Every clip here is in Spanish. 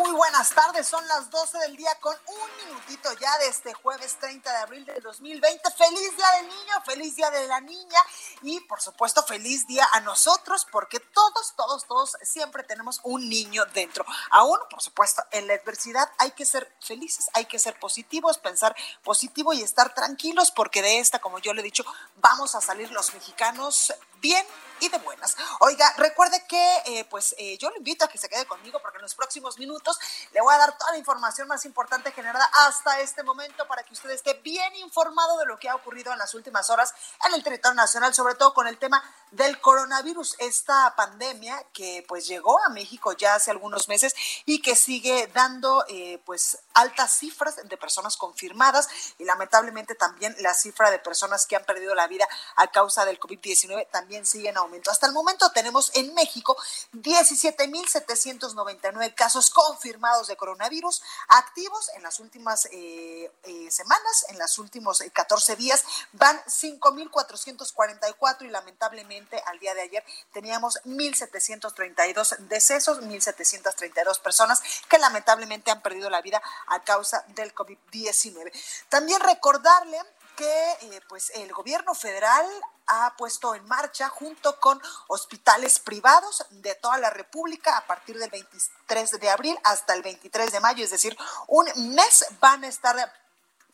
Muy buenas tardes. Son las 12 del día con un minutito ya de este jueves 30 de abril del 2020. Feliz día del niño, feliz día de la niña y por supuesto feliz día a nosotros porque todos, todos, todos siempre tenemos un niño dentro. Aún, por supuesto, en la adversidad hay que ser felices, hay que ser positivos, pensar positivo y estar tranquilos porque de esta, como yo le he dicho, vamos a salir los mexicanos bien y de buenas. Oiga, recuerde que eh, pues eh, yo lo invito a que se quede conmigo porque en los próximos minutos le voy a dar toda la información más importante generada hasta este momento para que usted esté bien informado de lo que ha ocurrido en las últimas horas en el territorio nacional, sobre todo con el tema del coronavirus, esta pandemia que pues llegó a México ya hace algunos meses y que sigue dando eh, pues altas cifras de personas confirmadas y lamentablemente también la cifra de personas que han perdido la vida a causa del COVID-19 también sigue en aumento. Hasta el momento tenemos en México 17.799 casos confirmados de coronavirus activos en las últimas eh, eh, semanas, en los últimos 14 días van 5.444 y lamentablemente al día de ayer teníamos 1.732 decesos, 1.732 personas que lamentablemente han perdido la vida a causa del COVID-19. También recordarle que eh, pues el gobierno federal ha puesto en marcha junto con hospitales privados de toda la República a partir del 23 de abril hasta el 23 de mayo, es decir, un mes van a estar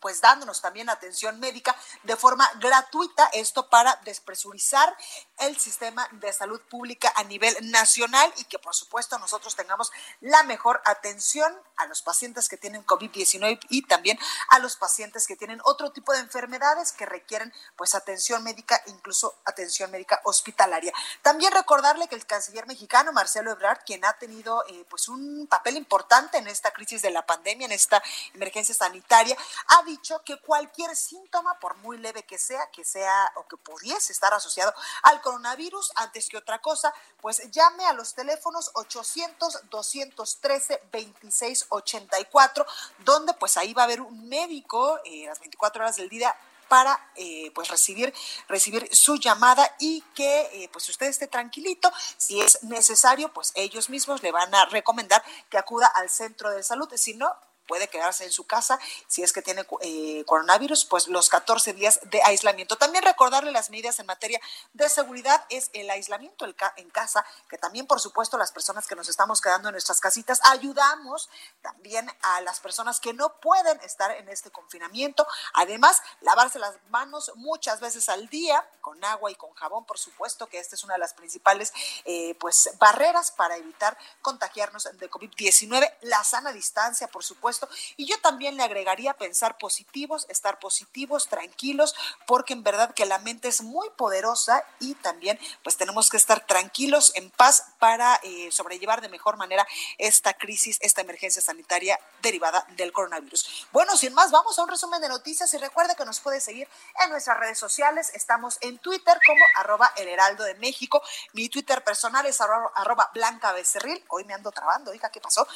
pues dándonos también atención médica de forma gratuita, esto para despresurizar el sistema de salud pública a nivel nacional y que por supuesto nosotros tengamos la mejor atención a los pacientes que tienen COVID-19 y también a los pacientes que tienen otro tipo de enfermedades que requieren pues atención médica, incluso atención médica hospitalaria. También recordarle que el canciller mexicano Marcelo Ebrard, quien ha tenido eh, pues un papel importante en esta crisis de la pandemia, en esta emergencia sanitaria, ha que cualquier síntoma, por muy leve que sea, que sea o que pudiese estar asociado al coronavirus, antes que otra cosa, pues llame a los teléfonos 800-213-2684, donde pues ahí va a haber un médico eh, las 24 horas del día para eh, pues recibir recibir su llamada y que eh, pues usted esté tranquilito. Si es necesario pues ellos mismos le van a recomendar que acuda al centro de salud. Si no puede quedarse en su casa si es que tiene eh, coronavirus, pues los 14 días de aislamiento. También recordarle las medidas en materia de seguridad es el aislamiento en casa, que también por supuesto las personas que nos estamos quedando en nuestras casitas ayudamos también a las personas que no pueden estar en este confinamiento. Además, lavarse las manos muchas veces al día con agua y con jabón, por supuesto que esta es una de las principales eh, pues barreras para evitar contagiarnos de COVID-19. La sana distancia, por supuesto y yo también le agregaría pensar positivos, estar positivos, tranquilos, porque en verdad que la mente es muy poderosa y también pues tenemos que estar tranquilos, en paz, para eh, sobrellevar de mejor manera esta crisis, esta emergencia sanitaria derivada del coronavirus. Bueno, sin más, vamos a un resumen de noticias y recuerde que nos puede seguir en nuestras redes sociales. Estamos en Twitter como arroba el heraldo de México. Mi Twitter personal es arroba blanca becerril. Hoy me ando trabando, oiga, ¿qué pasó?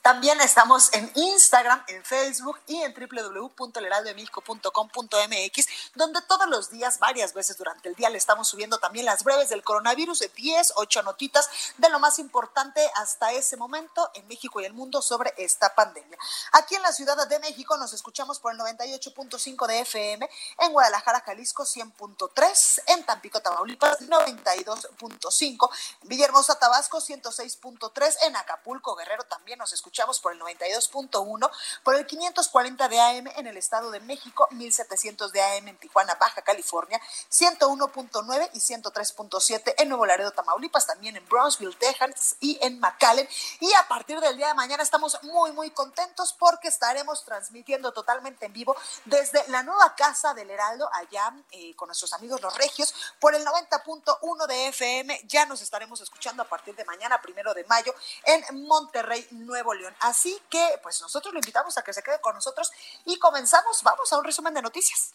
También estamos en Instagram, en Facebook y en www.leraldodemexico.com.mx, donde todos los días, varias veces durante el día, le estamos subiendo también las breves del coronavirus de 10, 8 notitas de lo más importante hasta ese momento en México y el mundo sobre esta pandemia. Aquí en la Ciudad de México nos escuchamos por el 98.5 de FM, en Guadalajara, Jalisco 100.3, en Tampico, Tamaulipas 92.5, en Villahermosa, Tabasco 106.3, en Acapulco, Guerrero también nos escuchamos escuchamos por el 92.1, por el 540 de AM en el Estado de México, 1700 de AM en Tijuana, Baja California, 101.9 y 103.7 en Nuevo Laredo, Tamaulipas, también en Brownsville, Texas y en McAllen. Y a partir del día de mañana estamos muy, muy contentos porque estaremos transmitiendo totalmente en vivo desde la nueva Casa del Heraldo, allá eh, con nuestros amigos los regios, por el 90.1 de FM. Ya nos estaremos escuchando a partir de mañana, primero de mayo, en Monterrey, Nuevo León. Así que, pues nosotros lo invitamos a que se quede con nosotros y comenzamos. Vamos a un resumen de noticias.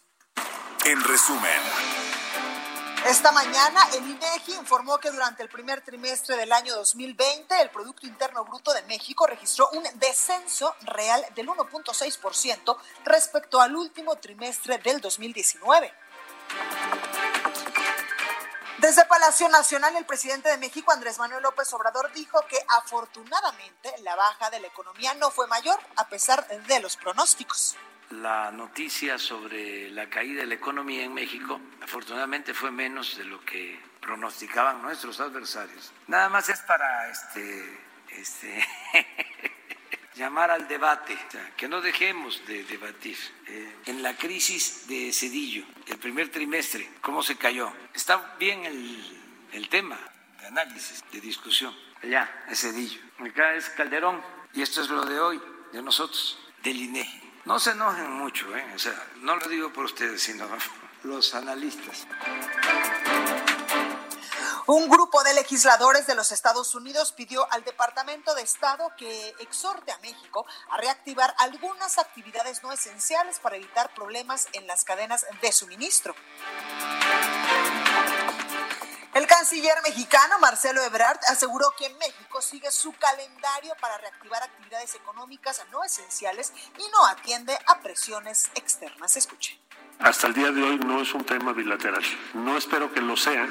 En resumen. Esta mañana el INEGI informó que durante el primer trimestre del año 2020 el Producto Interno Bruto de México registró un descenso real del 1.6% respecto al último trimestre del 2019. Desde Palacio Nacional, el presidente de México, Andrés Manuel López Obrador, dijo que afortunadamente la baja de la economía no fue mayor a pesar de los pronósticos la noticia sobre la caída de la economía en México, afortunadamente fue menos de lo que pronosticaban nuestros adversarios. Nada más es para este, este llamar al debate, que no dejemos de debatir. Eh, en la crisis de Cedillo, el primer trimestre, ¿cómo se cayó? Está bien el, el tema de análisis, de discusión. Allá es Cedillo. Acá es Calderón. Y esto es lo de hoy, de nosotros, del INEGI. No se enojen mucho, ¿eh? o sea, no lo digo por ustedes, sino los analistas. Un grupo de legisladores de los Estados Unidos pidió al Departamento de Estado que exhorte a México a reactivar algunas actividades no esenciales para evitar problemas en las cadenas de suministro. El canciller mexicano Marcelo Ebrard aseguró que México sigue su calendario para reactivar actividades económicas no esenciales y no atiende a presiones externas. Escuche. Hasta el día de hoy no es un tema bilateral. No espero que lo sea,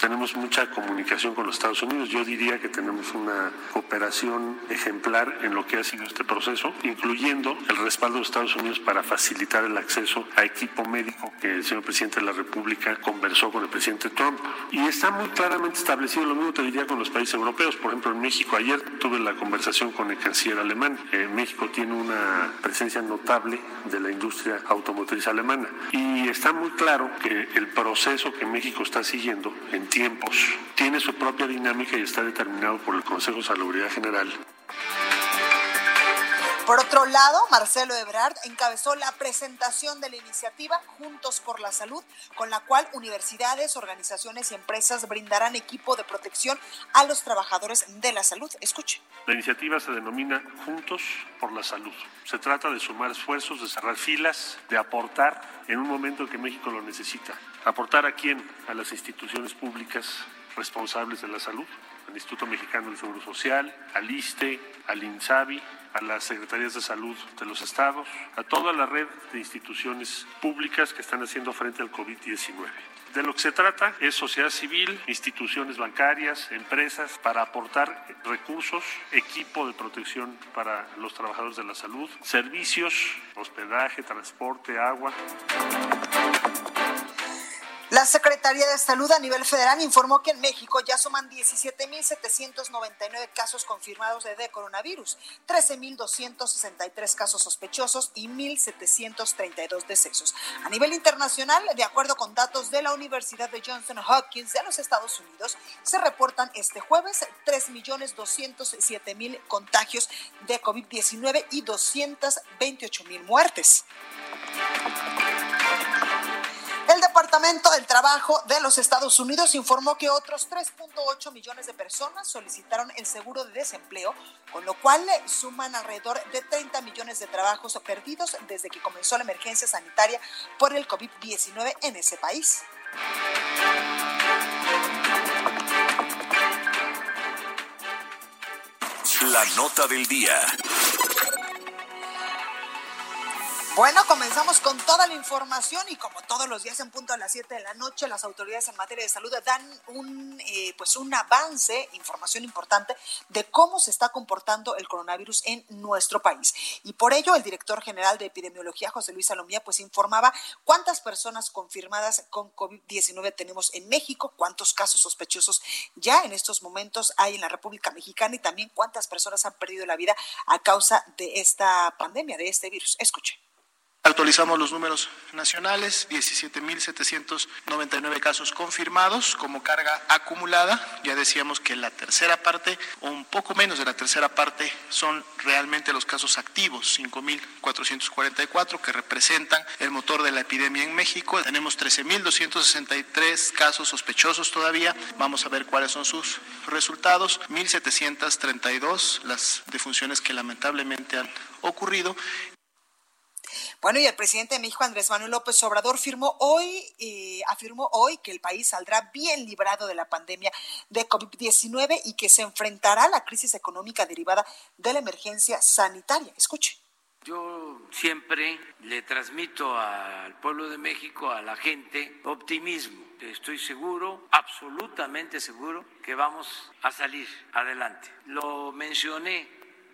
tenemos mucha comunicación con los Estados Unidos. Yo diría que tenemos una cooperación ejemplar en lo que ha sido este proceso, incluyendo el respaldo de Estados Unidos para facilitar el acceso a equipo médico que el señor presidente de la República conversó con el presidente Trump. Y está muy claramente establecido, lo mismo te diría con los países europeos. Por ejemplo, en México ayer tuve la conversación con el canciller alemán. Eh, México tiene una presencia notable de la industria automotriz alemana. Y está muy claro que el proceso que México está siguiendo en tiempos, tiene su propia dinámica y está determinado por el Consejo de Salubridad General. Por otro lado, Marcelo Ebrard encabezó la presentación de la iniciativa Juntos por la Salud, con la cual universidades, organizaciones y empresas brindarán equipo de protección a los trabajadores de la salud. Escuche. La iniciativa se denomina Juntos por la Salud. Se trata de sumar esfuerzos, de cerrar filas, de aportar en un momento en que México lo necesita. ¿Aportar a quién? A las instituciones públicas responsables de la salud, al Instituto Mexicano del Seguro Social, al ISTE, al INSABI, a las secretarías de salud de los estados, a toda la red de instituciones públicas que están haciendo frente al COVID-19. De lo que se trata es sociedad civil, instituciones bancarias, empresas, para aportar recursos, equipo de protección para los trabajadores de la salud, servicios, hospedaje, transporte, agua. La Secretaría de Salud a nivel federal informó que en México ya suman 17.799 casos confirmados de, coronavirus, 13.263 casos sospechosos y 1.732 decesos. A nivel internacional, de acuerdo con datos de la Universidad de Johnson Hopkins de los Estados Unidos, se reportan este jueves 3.207.000 contagios de COVID-19 y 228.000 muertes. El Departamento del Trabajo de los Estados Unidos informó que otros 3.8 millones de personas solicitaron el seguro de desempleo, con lo cual suman alrededor de 30 millones de trabajos perdidos desde que comenzó la emergencia sanitaria por el COVID-19 en ese país. La nota del día. Bueno, comenzamos con toda la información y como todos los días en punto a las 7 de la noche, las autoridades en materia de salud dan un, eh, pues un avance, información importante de cómo se está comportando el coronavirus en nuestro país. Y por ello, el director general de epidemiología, José Luis Salomía, pues informaba cuántas personas confirmadas con COVID-19 tenemos en México, cuántos casos sospechosos ya en estos momentos hay en la República Mexicana y también cuántas personas han perdido la vida a causa de esta pandemia, de este virus. Escuche. Actualizamos los números nacionales, 17.799 casos confirmados como carga acumulada. Ya decíamos que la tercera parte, o un poco menos de la tercera parte, son realmente los casos activos, 5.444, que representan el motor de la epidemia en México. Tenemos 13.263 casos sospechosos todavía. Vamos a ver cuáles son sus resultados. 1.732 las defunciones que lamentablemente han ocurrido bueno, y el presidente de México, Andrés Manuel López Obrador, firmó hoy, afirmó hoy que el país saldrá bien librado de la pandemia de COVID-19 y que se enfrentará a la crisis económica derivada de la emergencia sanitaria. Escuche. Yo siempre le transmito al pueblo de México, a la gente, optimismo. Estoy seguro, absolutamente seguro, que vamos a salir adelante. Lo mencioné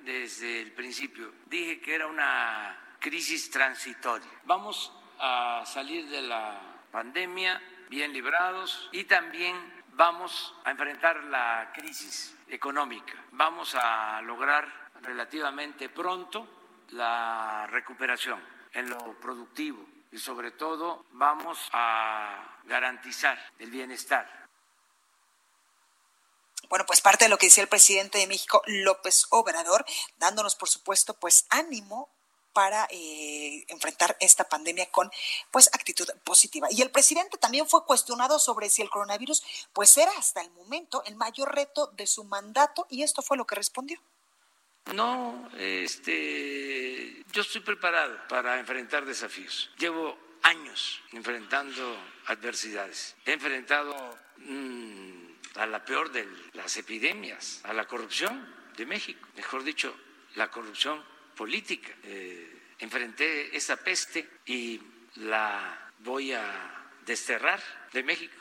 desde el principio. Dije que era una crisis transitoria. Vamos a salir de la pandemia bien librados y también vamos a enfrentar la crisis económica. Vamos a lograr relativamente pronto la recuperación en lo productivo y sobre todo vamos a garantizar el bienestar bueno, pues parte de lo que decía el presidente de México, López Obrador, dándonos, por supuesto, pues ánimo para eh, enfrentar esta pandemia con pues actitud positiva. Y el presidente también fue cuestionado sobre si el coronavirus pues era hasta el momento el mayor reto de su mandato y esto fue lo que respondió. No, este, yo estoy preparado para enfrentar desafíos. Llevo años enfrentando adversidades. He enfrentado mm, a la peor de las epidemias, a la corrupción de México, mejor dicho, la corrupción política. Eh, enfrenté esa peste y la voy a desterrar de México.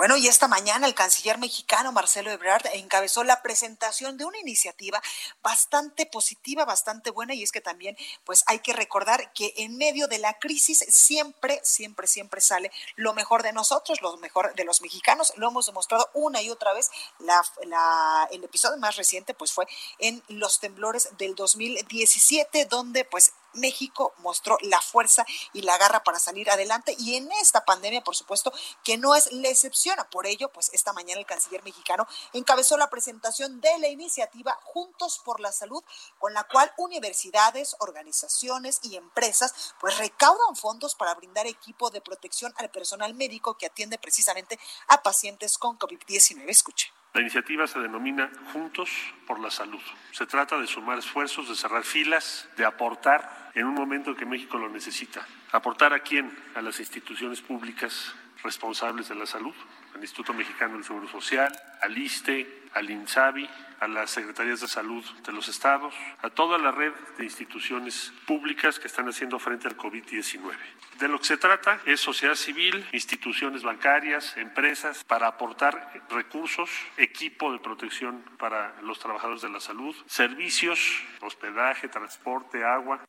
Bueno, y esta mañana el canciller mexicano Marcelo Ebrard encabezó la presentación de una iniciativa bastante positiva, bastante buena, y es que también, pues hay que recordar que en medio de la crisis siempre, siempre, siempre sale lo mejor de nosotros, lo mejor de los mexicanos. Lo hemos demostrado una y otra vez. La, el episodio más reciente, pues fue en los temblores del 2017, donde pues México mostró la fuerza y la garra para salir adelante y en esta pandemia, por supuesto, que no es la excepción. Por ello, pues esta mañana el canciller mexicano encabezó la presentación de la iniciativa Juntos por la Salud, con la cual universidades, organizaciones y empresas pues recaudan fondos para brindar equipo de protección al personal médico que atiende precisamente a pacientes con COVID-19. Escuche. La iniciativa se denomina Juntos por la Salud. Se trata de sumar esfuerzos, de cerrar filas, de aportar en un momento que México lo necesita. ¿Aportar a quién? A las instituciones públicas responsables de la salud, al Instituto Mexicano del Seguro Social, al ISTE, al INSABI, a las secretarías de salud de los estados, a toda la red de instituciones públicas que están haciendo frente al COVID-19. De lo que se trata es sociedad civil, instituciones bancarias, empresas, para aportar recursos, equipo de protección para los trabajadores de la salud, servicios, hospedaje, transporte, agua,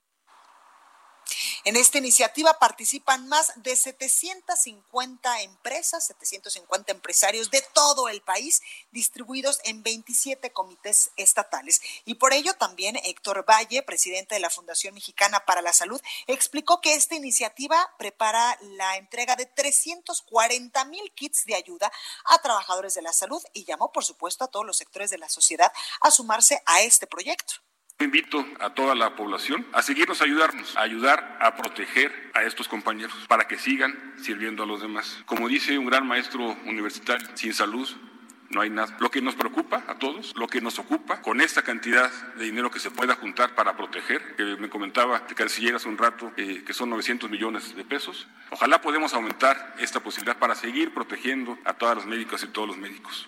en esta iniciativa participan más de 750 empresas, 750 empresarios de todo el país, distribuidos en 27 comités estatales. Y por ello también Héctor Valle, presidente de la Fundación Mexicana para la Salud, explicó que esta iniciativa prepara la entrega de 340 mil kits de ayuda a trabajadores de la salud y llamó, por supuesto, a todos los sectores de la sociedad a sumarse a este proyecto. Invito a toda la población a seguirnos ayudarnos, a ayudar a proteger a estos compañeros para que sigan sirviendo a los demás. Como dice un gran maestro universitario, sin salud no hay nada. Lo que nos preocupa a todos, lo que nos ocupa, con esta cantidad de dinero que se pueda juntar para proteger, que me comentaba el canciller hace un rato, eh, que son 900 millones de pesos, ojalá podemos aumentar esta posibilidad para seguir protegiendo a todas las médicas y todos los médicos.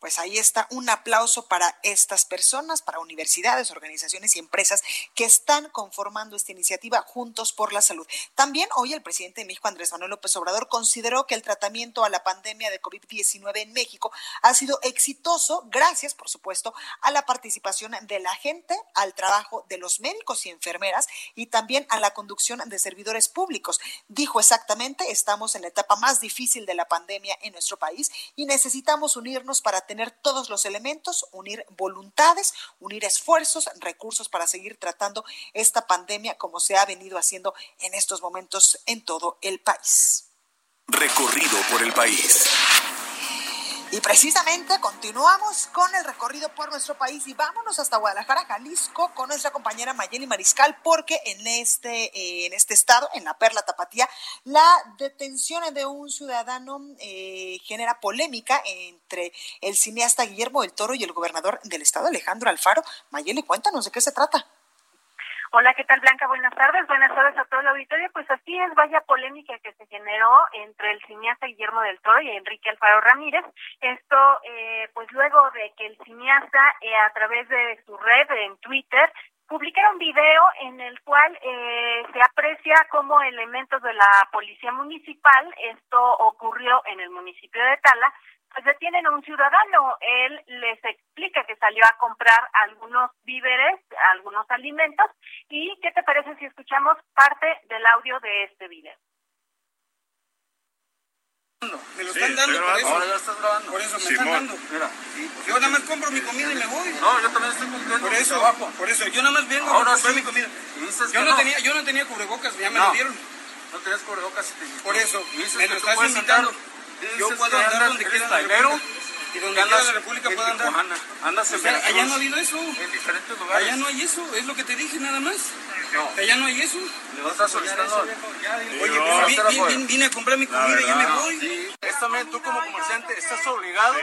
Pues ahí está un aplauso para estas personas, para universidades, organizaciones y empresas que están conformando esta iniciativa Juntos por la Salud. También hoy el presidente de México, Andrés Manuel López Obrador, consideró que el tratamiento a la pandemia de COVID-19 en México ha sido exitoso gracias, por supuesto, a la participación de la gente, al trabajo de los médicos y enfermeras y también a la conducción de servidores públicos. Dijo exactamente, estamos en la etapa más difícil de la pandemia en nuestro país y necesitamos unirnos para tener todos los elementos, unir voluntades, unir esfuerzos, recursos para seguir tratando esta pandemia como se ha venido haciendo en estos momentos en todo el país. Recorrido por el país. Y precisamente continuamos con el recorrido por nuestro país y vámonos hasta Guadalajara, Jalisco, con nuestra compañera Mayeli Mariscal, porque en este, eh, en este estado, en la Perla Tapatía, la detención de un ciudadano eh, genera polémica entre el cineasta Guillermo del Toro y el gobernador del estado, Alejandro Alfaro. Mayeli, cuéntanos de qué se trata. Hola, ¿qué tal Blanca? Buenas tardes, buenas tardes a todo el auditorio. Pues así es, vaya polémica que se generó entre el cineasta Guillermo del Toro y Enrique Alfaro Ramírez. Esto, eh, pues luego de que el cineasta eh, a través de su red en Twitter publicara un video en el cual eh, se aprecia como elementos de la policía municipal, esto ocurrió en el municipio de Tala, pues detienen a un ciudadano. Él les explica que salió a comprar algunos víveres, algunos alimentos. ¿Y qué te parece si escuchamos parte del audio de este video? Me lo están dando por eso. Ahora ya estás grabando. Por eso me están dando. Mira. Yo nada más compro mi comida y me voy. No, yo también estoy cumpliendo Por eso, por eso. Yo nada más vengo Ahora a comprar sí. mi comida. Yo no, no. tenía, yo no tenía cubrebocas, ya me No. lo dieron. No tenías cubrebocas y te invitó. Por eso, me lo estás invitando. Yo puedo andar donde quiera en la trailero, República. Y donde quiera la República puedo andar. Tijuana, Andas en O sea, allá no ha habido eso. En diferentes lugares. Allá no hay eso, es lo que te dije nada más. No. Allá no hay eso. Le vas a estar solicitando. Oye, no, pues vi- vine a comprar mi comida y ya me voy. Sí, también tú como comerciante estás obligado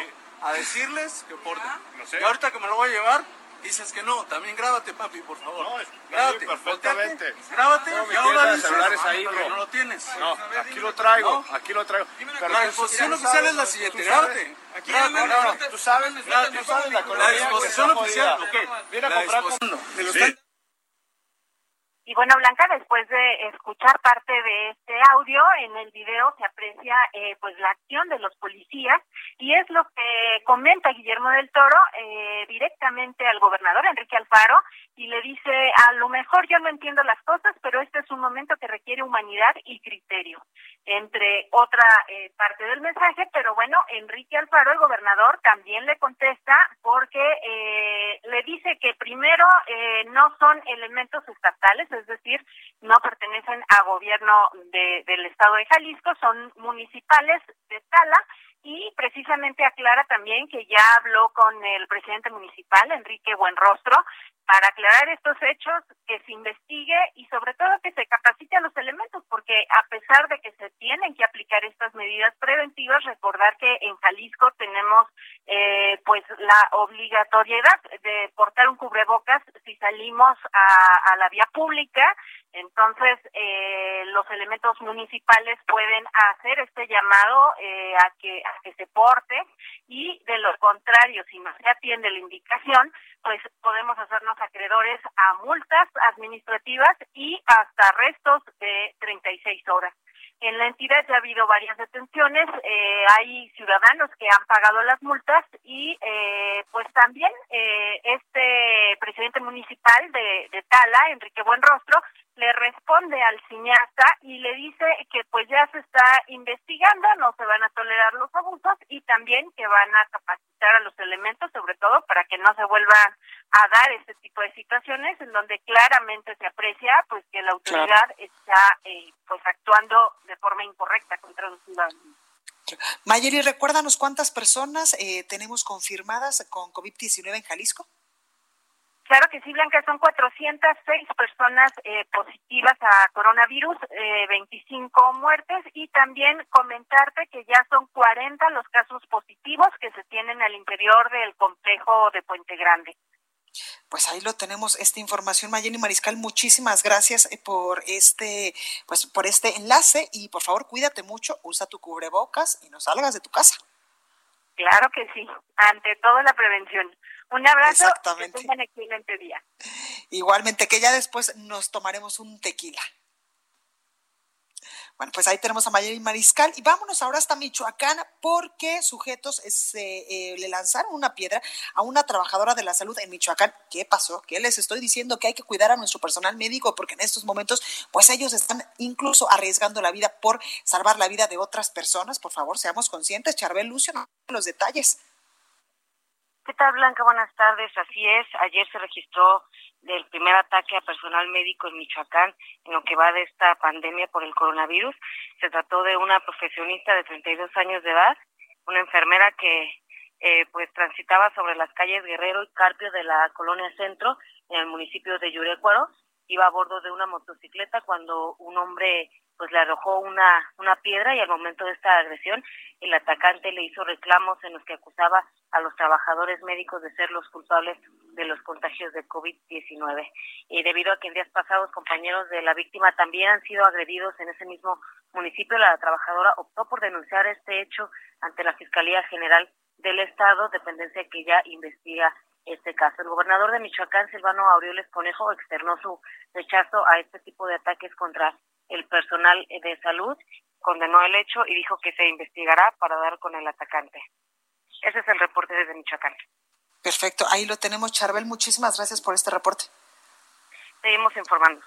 a decirles que porten. Y ahorita que me lo voy a llevar, dices que no. También grábate, papi, por favor. No, grábate. perfectamente. volteate, Grábate No, y ahora dices celulares ahí, bro. no lo tienes. No, aquí lo traigo, aquí lo traigo. Pero La disposición oficial es la siguiente, grábate. Aquí ya me- grábate. Tú sabes, tú sabes la La disposición oficial, ok. Viene a La comprar con- Me lo Sí. están Y bueno, Blanca, después de escuchar parte de este audio, en el video se aprecia eh, pues la acción de los policías y es lo que comenta Guillermo del Toro eh, directamente al gobernador Enrique Alfaro y le dice, a lo mejor yo no entiendo las cosas, pero este es un momento que requiere humanidad y criterio, entre otra eh, parte del mensaje, pero bueno, Enrique Alfaro, el gobernador, también le contesta porque eh, le dice que primero eh, no son elementos estatales, es decir, no pertenecen a gobierno de- del estado de Jalisco, son municipales de Tala y precisamente aclara también que ya habló con el presidente municipal, Enrique Buenrostro, para aclarar estos hechos, que se investigue y sobre todo que se capacite a los elementos, porque a pesar de que se tienen que aplicar estas medidas preventivas, recordar que en Jalisco tenemos eh, pues la obligatoriedad de portar un cubrebocas si salimos a, la vía pública, entonces eh, los elementos municipales pueden hacer este llamado eh, a que a que se porte y de lo contrario, si no se atiende la indicación, pues podemos hacernos acreedores a multas administrativas y hasta arrestos de 36 horas. En la entidad ya ha habido varias detenciones, eh, hay ciudadanos que han pagado las multas y eh, pues también eh, este presidente municipal de, de Tala, Enrique Buenrostro, le responde al cineasta y le dice que pues ya se está investigando, no se van a tolerar los abusos y también que van a capacitar a los elementos, sobre todo para que no se vuelvan a dar este tipo de situaciones en donde claramente se aprecia pues que la autoridad está eh, pues actuando de forma incorrecta contra los ciudadanos. Mayeli, recuérdanos cuántas personas eh, tenemos confirmadas con COVID-19 en Jalisco. Claro que sí, Blanca, son 406 personas eh, positivas a coronavirus, eh, 25 muertes y también comentarte que ya son 40 los casos positivos que se tienen al interior del complejo de Puente Grande. Pues ahí lo tenemos, esta información, Mayeli Mariscal, muchísimas gracias eh, por este, pues por este enlace y por favor cuídate mucho, usa tu cubrebocas y no salgas de tu casa. Claro que sí, ante todo la prevención. Un abrazo. Exactamente. Que tengan excelente día. Igualmente, que ya después nos tomaremos un tequila. Bueno, pues ahí tenemos a Mayeli Mariscal y vámonos ahora hasta Michoacán porque sujetos se, eh, le lanzaron una piedra a una trabajadora de la salud en Michoacán. ¿Qué pasó? ¿Qué les estoy diciendo? Que hay que cuidar a nuestro personal médico porque en estos momentos, pues ellos están incluso arriesgando la vida por salvar la vida de otras personas. Por favor, seamos conscientes. Charbel Lucio, los detalles. ¿Qué tal, Blanca? Buenas tardes. Así es, ayer se registró del primer ataque a personal médico en Michoacán en lo que va de esta pandemia por el coronavirus. Se trató de una profesionista de 32 años de edad, una enfermera que eh, pues transitaba sobre las calles Guerrero y Carpio de la colonia Centro en el municipio de Yurecuaro. Iba a bordo de una motocicleta cuando un hombre pues le arrojó una, una piedra y al momento de esta agresión el atacante le hizo reclamos en los que acusaba a los trabajadores médicos de ser los culpables de los contagios de COVID-19. Y debido a que en días pasados compañeros de la víctima también han sido agredidos en ese mismo municipio, la trabajadora optó por denunciar este hecho ante la Fiscalía General del Estado, dependencia que ya investiga este caso. El gobernador de Michoacán, Silvano Aureoles Conejo, externó su rechazo a este tipo de ataques contra el personal de salud, condenó el hecho y dijo que se investigará para dar con el atacante. Ese es el reporte desde Michoacán. Perfecto, ahí lo tenemos, Charbel. Muchísimas gracias por este reporte. Seguimos informando.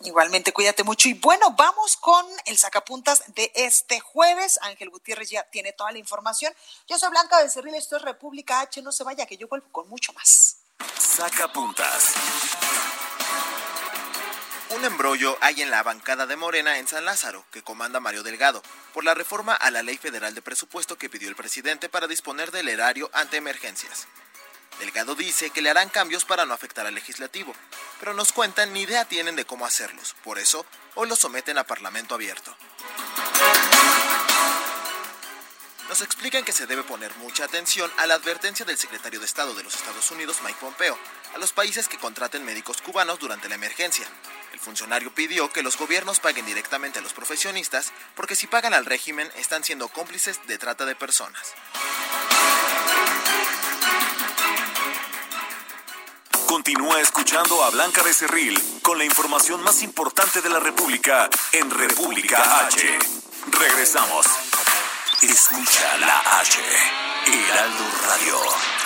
Igualmente, cuídate mucho. Y bueno, vamos con el sacapuntas de este jueves. Ángel Gutiérrez ya tiene toda la información. Yo soy Blanca Becerril, esto es República H. No se vaya, que yo vuelvo con mucho más. Sacapuntas. Un embrollo hay en la bancada de Morena en San Lázaro, que comanda Mario Delgado, por la reforma a la Ley Federal de Presupuesto que pidió el presidente para disponer del erario ante emergencias. Delgado dice que le harán cambios para no afectar al legislativo, pero nos cuentan ni idea tienen de cómo hacerlos, por eso hoy lo someten a Parlamento abierto. Nos explican que se debe poner mucha atención a la advertencia del secretario de Estado de los Estados Unidos, Mike Pompeo, a los países que contraten médicos cubanos durante la emergencia. El funcionario pidió que los gobiernos paguen directamente a los profesionistas porque si pagan al régimen están siendo cómplices de trata de personas. Continúa escuchando a Blanca Becerril con la información más importante de la República en República H. Regresamos. Escucha la H. Heraldo Radio.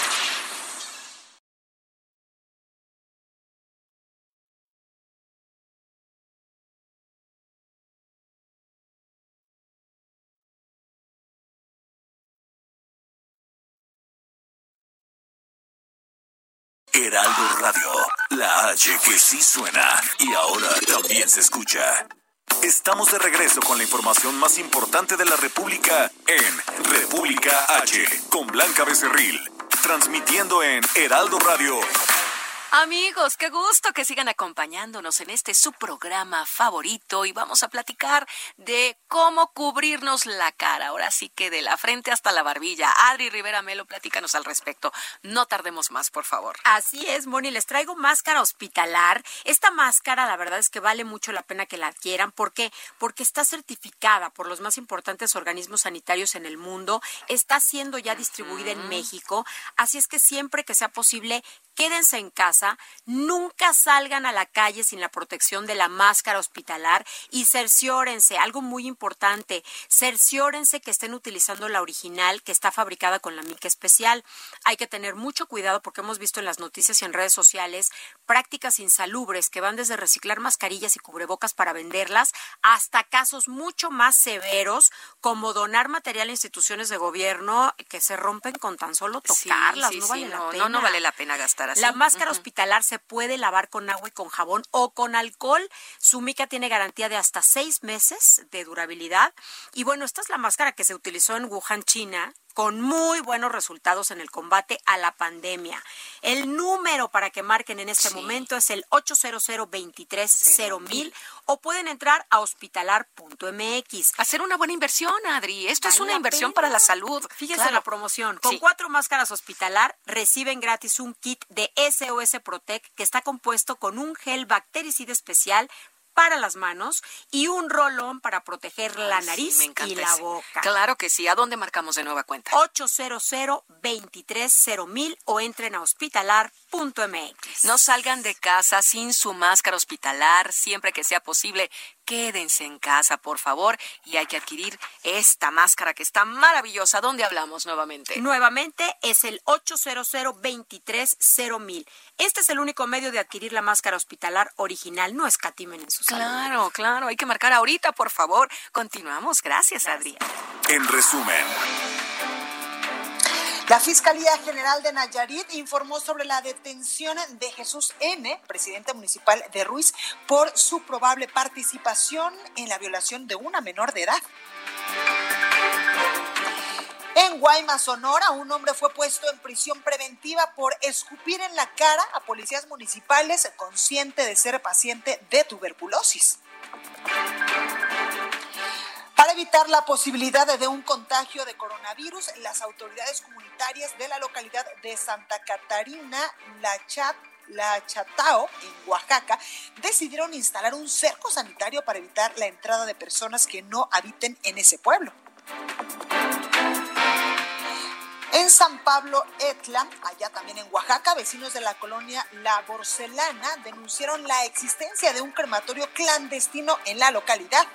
Heraldo Radio, la H que sí suena y ahora también se escucha. Estamos de regreso con la información más importante de la República en República H con Blanca Becerril, transmitiendo en Heraldo Radio. Amigos, qué gusto que sigan acompañándonos en este su programa favorito y vamos a platicar de cómo cubrirnos la cara. Ahora sí que de la frente hasta la barbilla. Adri Rivera Melo, platícanos al respecto. No tardemos más, por favor. Así es, Moni, les traigo máscara hospitalar. Esta máscara, la verdad es que vale mucho la pena que la adquieran. ¿Por qué? Porque está certificada por los más importantes organismos sanitarios en el mundo. Está siendo ya distribuida en México. Así es que siempre que sea posible, quédense en casa, nunca salgan a la calle sin la protección de la máscara hospitalar y cerciórense, algo muy importante, cerciórense que estén utilizando la original que está fabricada con la mica especial. Hay que tener mucho cuidado porque hemos visto en las noticias y en redes sociales prácticas insalubres que van desde reciclar mascarillas y cubrebocas para venderlas hasta casos mucho más severos como donar material a instituciones de gobierno que se rompen con tan solo tocarlas. no, vale la pena. no vale la pena gastar así. La máscara hospitalar se puede lavar con agua y con jabón o con alcohol. Su mica tiene garantía de hasta seis meses de durabilidad. Y bueno, esta es la máscara que se utilizó en Wuhan, China, con muy buenos resultados en el combate a la pandemia. El número para que marquen en este momento es el 800 mil o pueden entrar a hospitalar.mx. Hacer una buena inversión, Adri. Esto es una inversión para la salud. Fíjense la promoción. Con cuatro máscaras hospitalar reciben gratis un kit de SOS Protect que está compuesto con un gel bactericida especial para las manos y un rolón para proteger la nariz y la boca. Claro que sí. ¿A dónde marcamos de nueva cuenta? 800 230 o entren a hospitalar.mx. No salgan de casa sin su máscara hospitalar siempre que sea posible quédense en casa, por favor, y hay que adquirir esta máscara que está maravillosa. ¿Dónde hablamos nuevamente? Nuevamente es el 800 mil. Este es el único medio de adquirir la máscara hospitalar original. No escatimen en su Claro, claro. Hay que marcar ahorita, por favor. Continuamos. Gracias, Adrián. En resumen. La Fiscalía General de Nayarit informó sobre la detención de Jesús N., presidente municipal de Ruiz, por su probable participación en la violación de una menor de edad. En Guaymas, Sonora, un hombre fue puesto en prisión preventiva por escupir en la cara a policías municipales consciente de ser paciente de tuberculosis. Para evitar la posibilidad de un contagio de coronavirus, las autoridades comunitarias de la localidad de Santa Catarina, La Chat, la Chatao, en Oaxaca, decidieron instalar un cerco sanitario para evitar la entrada de personas que no habiten en ese pueblo. En San Pablo Etla, allá también en Oaxaca, vecinos de la colonia La Borcelana denunciaron la existencia de un crematorio clandestino en la localidad.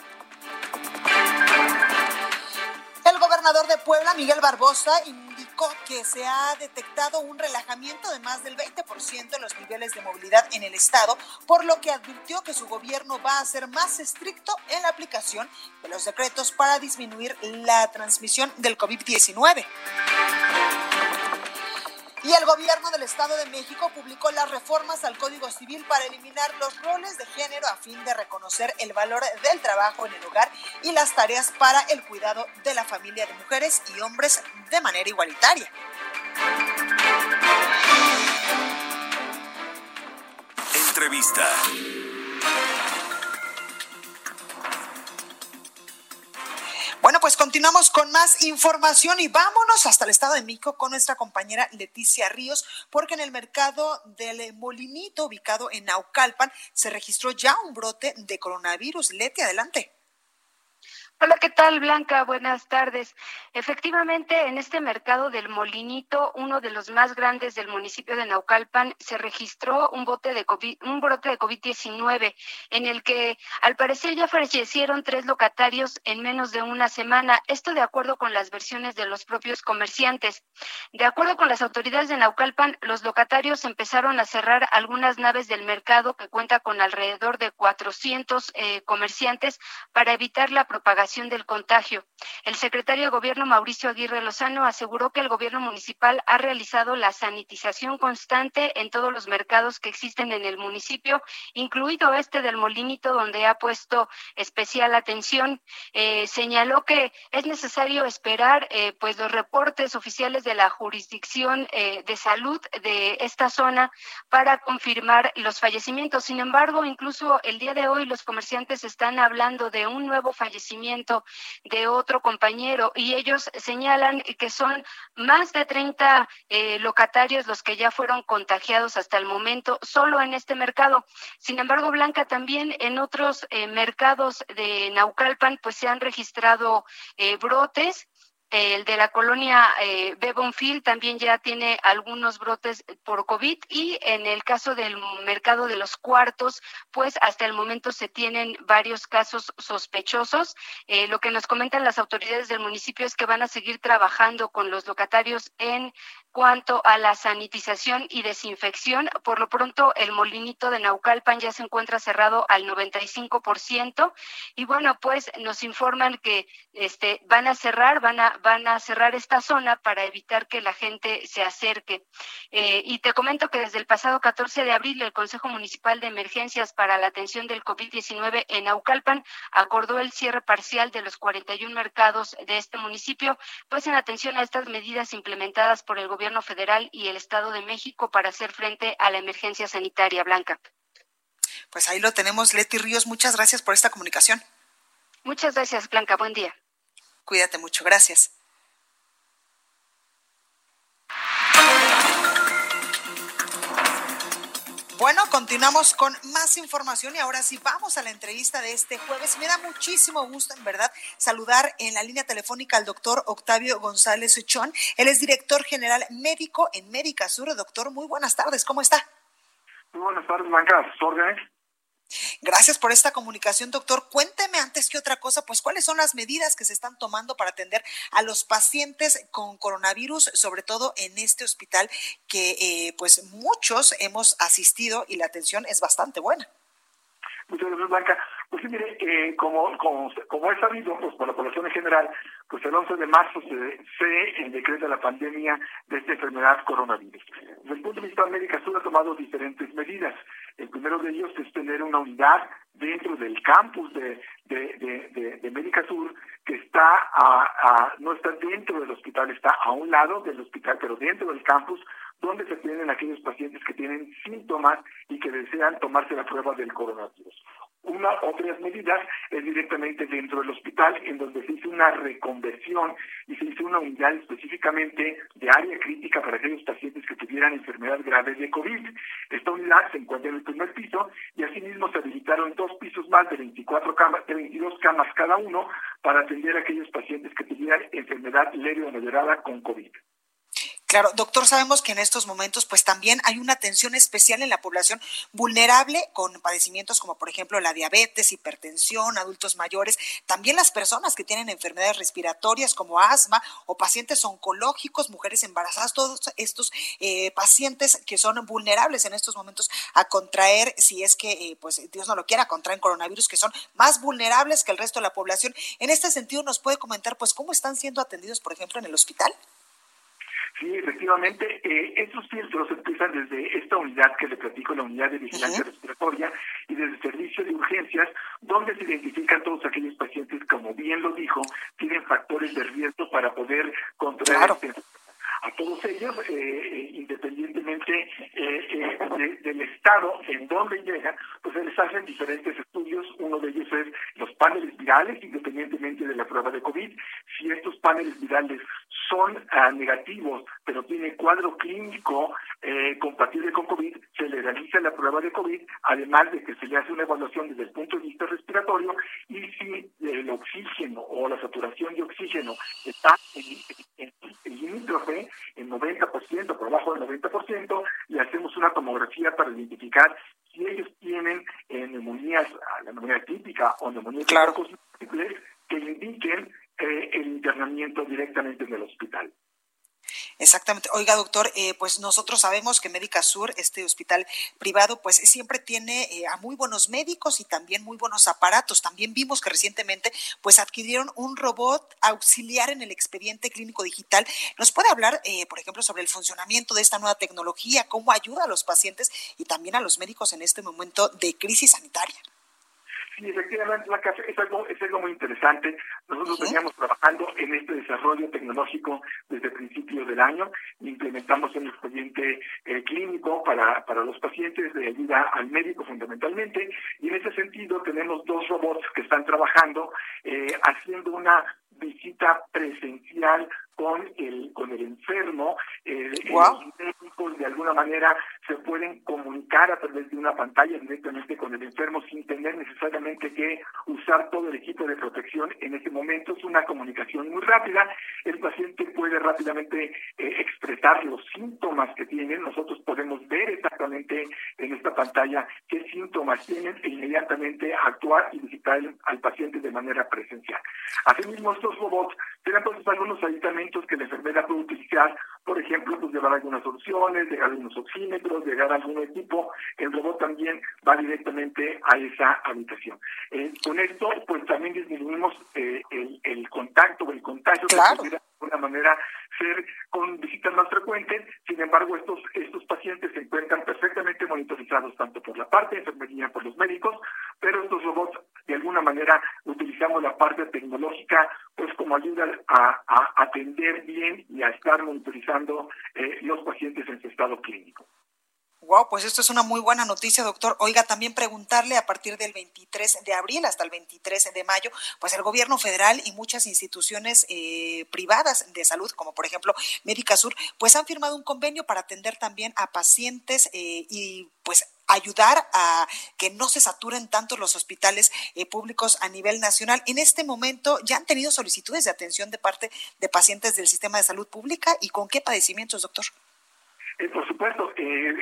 Gobernador de Puebla, Miguel Barbosa, indicó que se ha detectado un relajamiento de más del 20% en los niveles de movilidad en el estado, por lo que advirtió que su gobierno va a ser más estricto en la aplicación de los decretos para disminuir la transmisión del COVID-19. Y el gobierno del Estado de México publicó las reformas al Código Civil para eliminar los roles de género a fin de reconocer el valor del trabajo en el hogar y las tareas para el cuidado de la familia de mujeres y hombres de manera igualitaria. Entrevista. Continuamos con más información y vámonos hasta el Estado de México con nuestra compañera Leticia Ríos, porque en el mercado del Molinito, ubicado en Naucalpan, se registró ya un brote de coronavirus. Leti, adelante. Hola, ¿qué tal, Blanca? Buenas tardes. Efectivamente, en este mercado del Molinito, uno de los más grandes del municipio de Naucalpan, se registró un, bote de COVID, un brote de COVID-19 en el que, al parecer, ya fallecieron tres locatarios en menos de una semana. Esto de acuerdo con las versiones de los propios comerciantes. De acuerdo con las autoridades de Naucalpan, los locatarios empezaron a cerrar algunas naves del mercado que cuenta con alrededor de 400 eh, comerciantes para evitar la propagación del contagio. El secretario de Gobierno Mauricio Aguirre Lozano aseguró que el gobierno municipal ha realizado la sanitización constante en todos los mercados que existen en el municipio, incluido este del Molinito, donde ha puesto especial atención. Eh, señaló que es necesario esperar eh, pues los reportes oficiales de la jurisdicción eh, de salud de esta zona para confirmar los fallecimientos. Sin embargo, incluso el día de hoy los comerciantes están hablando de un nuevo fallecimiento de otro compañero y ellos señalan que son más de 30 eh, locatarios los que ya fueron contagiados hasta el momento solo en este mercado. Sin embargo, Blanca, también en otros eh, mercados de Naucalpan pues se han registrado eh, brotes el de la colonia eh, Bebonfield también ya tiene algunos brotes por COVID y en el caso del mercado de los cuartos, pues hasta el momento se tienen varios casos sospechosos. Eh, lo que nos comentan las autoridades del municipio es que van a seguir trabajando con los locatarios en cuanto a la sanitización y desinfección. Por lo pronto, el molinito de Naucalpan ya se encuentra cerrado al 95%. Y bueno, pues nos informan que este, van a cerrar, van a van a cerrar esta zona para evitar que la gente se acerque. Eh, y te comento que desde el pasado 14 de abril el Consejo Municipal de Emergencias para la Atención del COVID-19 en Aucalpan acordó el cierre parcial de los 41 mercados de este municipio, pues en atención a estas medidas implementadas por el gobierno federal y el Estado de México para hacer frente a la emergencia sanitaria blanca. Pues ahí lo tenemos, Leti Ríos. Muchas gracias por esta comunicación. Muchas gracias, Blanca. Buen día. Cuídate mucho. Gracias. Bueno, continuamos con más información y ahora sí vamos a la entrevista de este jueves. Me da muchísimo gusto, en verdad, saludar en la línea telefónica al doctor Octavio González Uchón. Él es director general médico en Médica Sur. Doctor, muy buenas tardes, ¿cómo está? Muy buenas tardes, Blanca, órdenes. Gracias por esta comunicación, doctor. Cuénteme antes que otra cosa, pues cuáles son las medidas que se están tomando para atender a los pacientes con coronavirus, sobre todo en este hospital que eh, pues muchos hemos asistido y la atención es bastante buena. Muchas gracias, Blanca. Pues sí, mire, eh, como, como, he sabido, pues por la población en general, pues el 11 de marzo se, se decreta la pandemia de esta enfermedad coronavirus. Desde el punto de vista de América Sur ha tomado diferentes medidas. El primero de ellos es tener una unidad dentro del campus de, de, América Sur que está a, no está dentro del hospital, está a un lado del hospital, pero dentro del campus donde se tienen aquellos pacientes que tienen síntomas y que desean tomarse la prueba del coronavirus. Una otras medidas es directamente dentro del hospital, en donde se hizo una reconversión y se hizo una unidad específicamente de área crítica para aquellos pacientes que tuvieran enfermedad grave de COVID. Esta unidad se encuentra en el primer piso y asimismo se habilitaron dos pisos más de 24 camas, de 22 camas cada uno para atender a aquellos pacientes que tuvieran enfermedad leve o moderada con COVID. Claro, doctor, sabemos que en estos momentos pues también hay una atención especial en la población vulnerable con padecimientos como por ejemplo la diabetes, hipertensión, adultos mayores, también las personas que tienen enfermedades respiratorias como asma o pacientes oncológicos, mujeres embarazadas, todos estos eh, pacientes que son vulnerables en estos momentos a contraer, si es que eh, pues Dios no lo quiera, contraen coronavirus, que son más vulnerables que el resto de la población. En este sentido, ¿nos puede comentar pues cómo están siendo atendidos, por ejemplo, en el hospital? Sí, efectivamente, eh, estos filtros empiezan desde esta unidad que le platico, la unidad de vigilancia respiratoria, y desde el servicio de urgencias, donde se identifican todos aquellos pacientes, como bien lo dijo, tienen factores de riesgo para poder contraer este a todos ellos, eh, eh independientemente eh, eh del estado en donde llegan, pues se les hacen diferentes estudios. Uno de ellos es los paneles virales, independientemente de la prueba de COVID. Si estos paneles virales son ah, negativos, pero tiene cuadro clínico eh, compatible con COVID, se le realiza la prueba de COVID, además de que se le hace una evaluación desde el punto de vista respiratorio y si el oxígeno o la saturación de oxígeno está en, limítrofe, en 90%, por debajo del 90%, le hacemos una tomografía para identificar si ellos tienen eh, neumonías, ah, la neumonía típica o neumonías claro. que indiquen el internamiento directamente en el hospital. Exactamente. Oiga, doctor, eh, pues nosotros sabemos que Médica Sur, este hospital privado, pues siempre tiene eh, a muy buenos médicos y también muy buenos aparatos. También vimos que recientemente, pues adquirieron un robot auxiliar en el expediente clínico digital. ¿Nos puede hablar, eh, por ejemplo, sobre el funcionamiento de esta nueva tecnología, cómo ayuda a los pacientes y también a los médicos en este momento de crisis sanitaria? Sí, efectivamente, la es algo, es algo muy interesante. Nosotros veníamos trabajando en este desarrollo tecnológico desde principios del año. Implementamos un expediente eh, clínico para, para los pacientes de ayuda al médico fundamentalmente. Y en ese sentido tenemos dos robots que están trabajando eh, haciendo una visita presencial con el con el enfermo eh, los médicos de alguna manera se pueden comunicar a través de una pantalla directamente con el enfermo sin tener necesariamente que usar todo el equipo de protección en ese momento. Es una comunicación muy rápida. El paciente puede rápidamente eh, expresar los síntomas que tienen. Nosotros podemos ver exactamente en esta pantalla qué síntomas tienen e inmediatamente actuar y visitar al paciente de manera presencial. Asimismo estos robots tienen pues algunos aditamentos que la enfermera puede utilizar, por ejemplo, pues llevar algunas soluciones, llegar algunos oxímetros, llegar algún equipo, el robot también va directamente a esa habitación. Eh, con esto, pues también disminuimos eh, el, el, contacto o el contagio claro. que alguna manera ser con visitas más frecuentes, sin embargo estos, estos pacientes se encuentran perfectamente monitorizados tanto por la parte de enfermería, por los médicos, pero estos robots de alguna manera utilizamos la parte tecnológica pues como ayuda a, atender bien y a estar monitorizando eh, los pacientes en su estado clínico. Wow, pues esto es una muy buena noticia, doctor. Oiga, también preguntarle a partir del 23 de abril hasta el 23 de mayo, pues el gobierno federal y muchas instituciones eh, privadas de salud, como por ejemplo Médica Sur, pues han firmado un convenio para atender también a pacientes eh, y pues ayudar a que no se saturen tanto los hospitales eh, públicos a nivel nacional. En este momento ya han tenido solicitudes de atención de parte de pacientes del sistema de salud pública y con qué padecimientos, doctor. Eh, por supuesto, eh,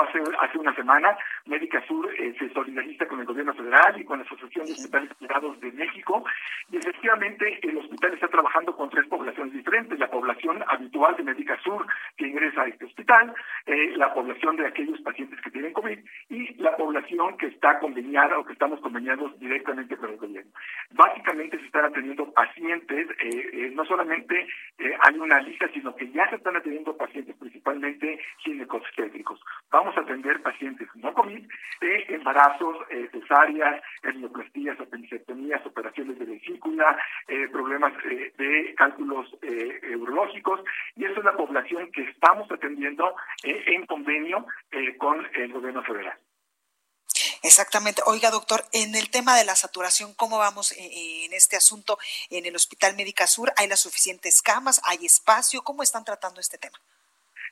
hace, hace una semana. Médica Sur eh, se solidariza con el gobierno federal y con la Asociación de Hospitales Privados de México. Y efectivamente, el hospital está trabajando con tres poblaciones diferentes. La población habitual de Médica Sur que ingresa a este hospital, la población de aquellos pacientes que tienen COVID y la población que está conveniada o que estamos conveniados directamente con el gobierno. Básicamente se están atendiendo pacientes, no solamente hay una lista, sino que ya se están atendiendo pacientes principalmente ginecobstétricos. Vamos a atender pacientes no COVID, de embarazos, eh, cesáreas, hernioplastías, apendicectomías, operaciones de vesícula, eh, problemas eh, de cálculos eh, urológicos, y esa es la población que estamos atendiendo en convenio con el gobierno federal. Exactamente. Oiga, doctor, en el tema de la saturación, ¿cómo vamos en este asunto en el Hospital Médica Sur? ¿Hay las suficientes camas? ¿Hay espacio? ¿Cómo están tratando este tema?